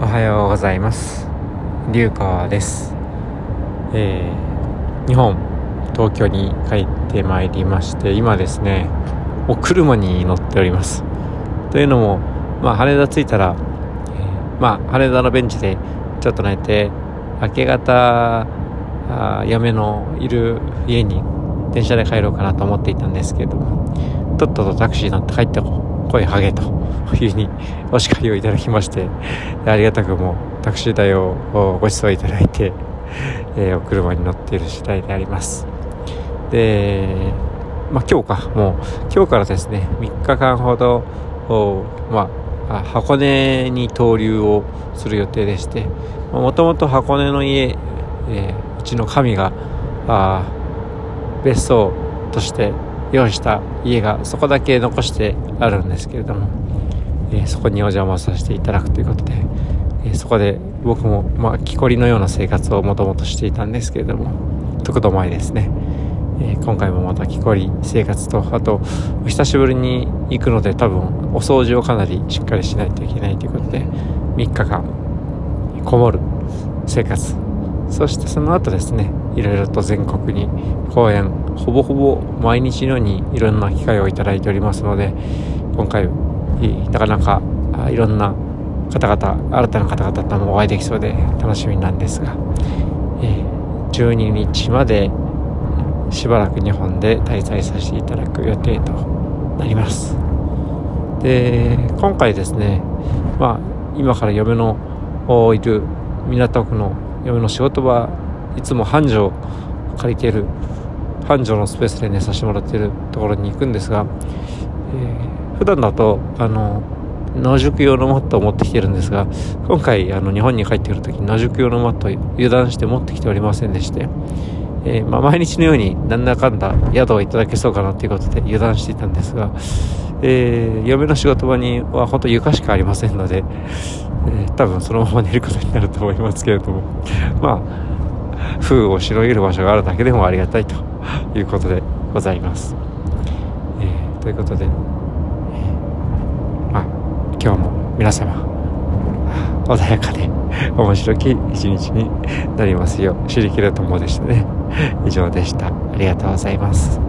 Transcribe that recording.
おはようございます。龍川です。えー、日本東京に帰ってまいりまして今ですねお車に乗っております。というのもまあ羽田着いたら、えー、まあ羽田のベンチでちょっと寝て明け方あ嫁のいる家に電車で帰ろうかなと思っていたんですけれどもとっととタクシー乗って帰って声ハゲというふうにお叱りをいただきましてありがたくもタクシー代をご馳走いただいて、えー、お車に乗っている次第であります。でまあ今日かもう今日からですね3日間ほどまあ箱根に投留をする予定でしてもともと箱根の家、えー、うちの神があ別荘として用意した家がそこだけ残してあるんですけれども、えー、そこにお邪魔させていただくということで、えー、そこで僕も、まあ、木こりのような生活をもともとしていたんですけれども特度前ですね、えー、今回もまた木こり生活とあと久しぶりに行くので多分お掃除をかなりしっかりしないといけないということで3日間こもる生活。そしてその後ですねいろいろと全国に公演ほぼほぼ毎日のようにいろんな機会をいただいておりますので今回なかなかいろんな方々新たな方々ともお会いできそうで楽しみなんですが、え12日までしばらく日本で滞在させていただく予定となります。で今回ですねまあ今から嫁のいる港区の嫁の仕事場いつも繁盛借りてる繁盛のスペースで寝させてもらっているところに行くんですが、えー、普段だとあの野宿用のマットを持ってきてるんですが今回あの日本に帰ってくる時に野宿用のマットを油断して持ってきておりませんでして、えー、まあ、毎日のようになんだかんだ宿をいただけそうかなということで油断していたんですが、えー、嫁の仕事場には本当床しかありませんので、えー、多分そのまま寝ることになると思いますけれども。まあ風をしのげる場所があるだけでもありがたいということでございます。えー、ということで、えー、まあ今日も皆様穏やかで面白き一日になりますよう、知りきると思うでしたね。以上でした。ありがとうございます。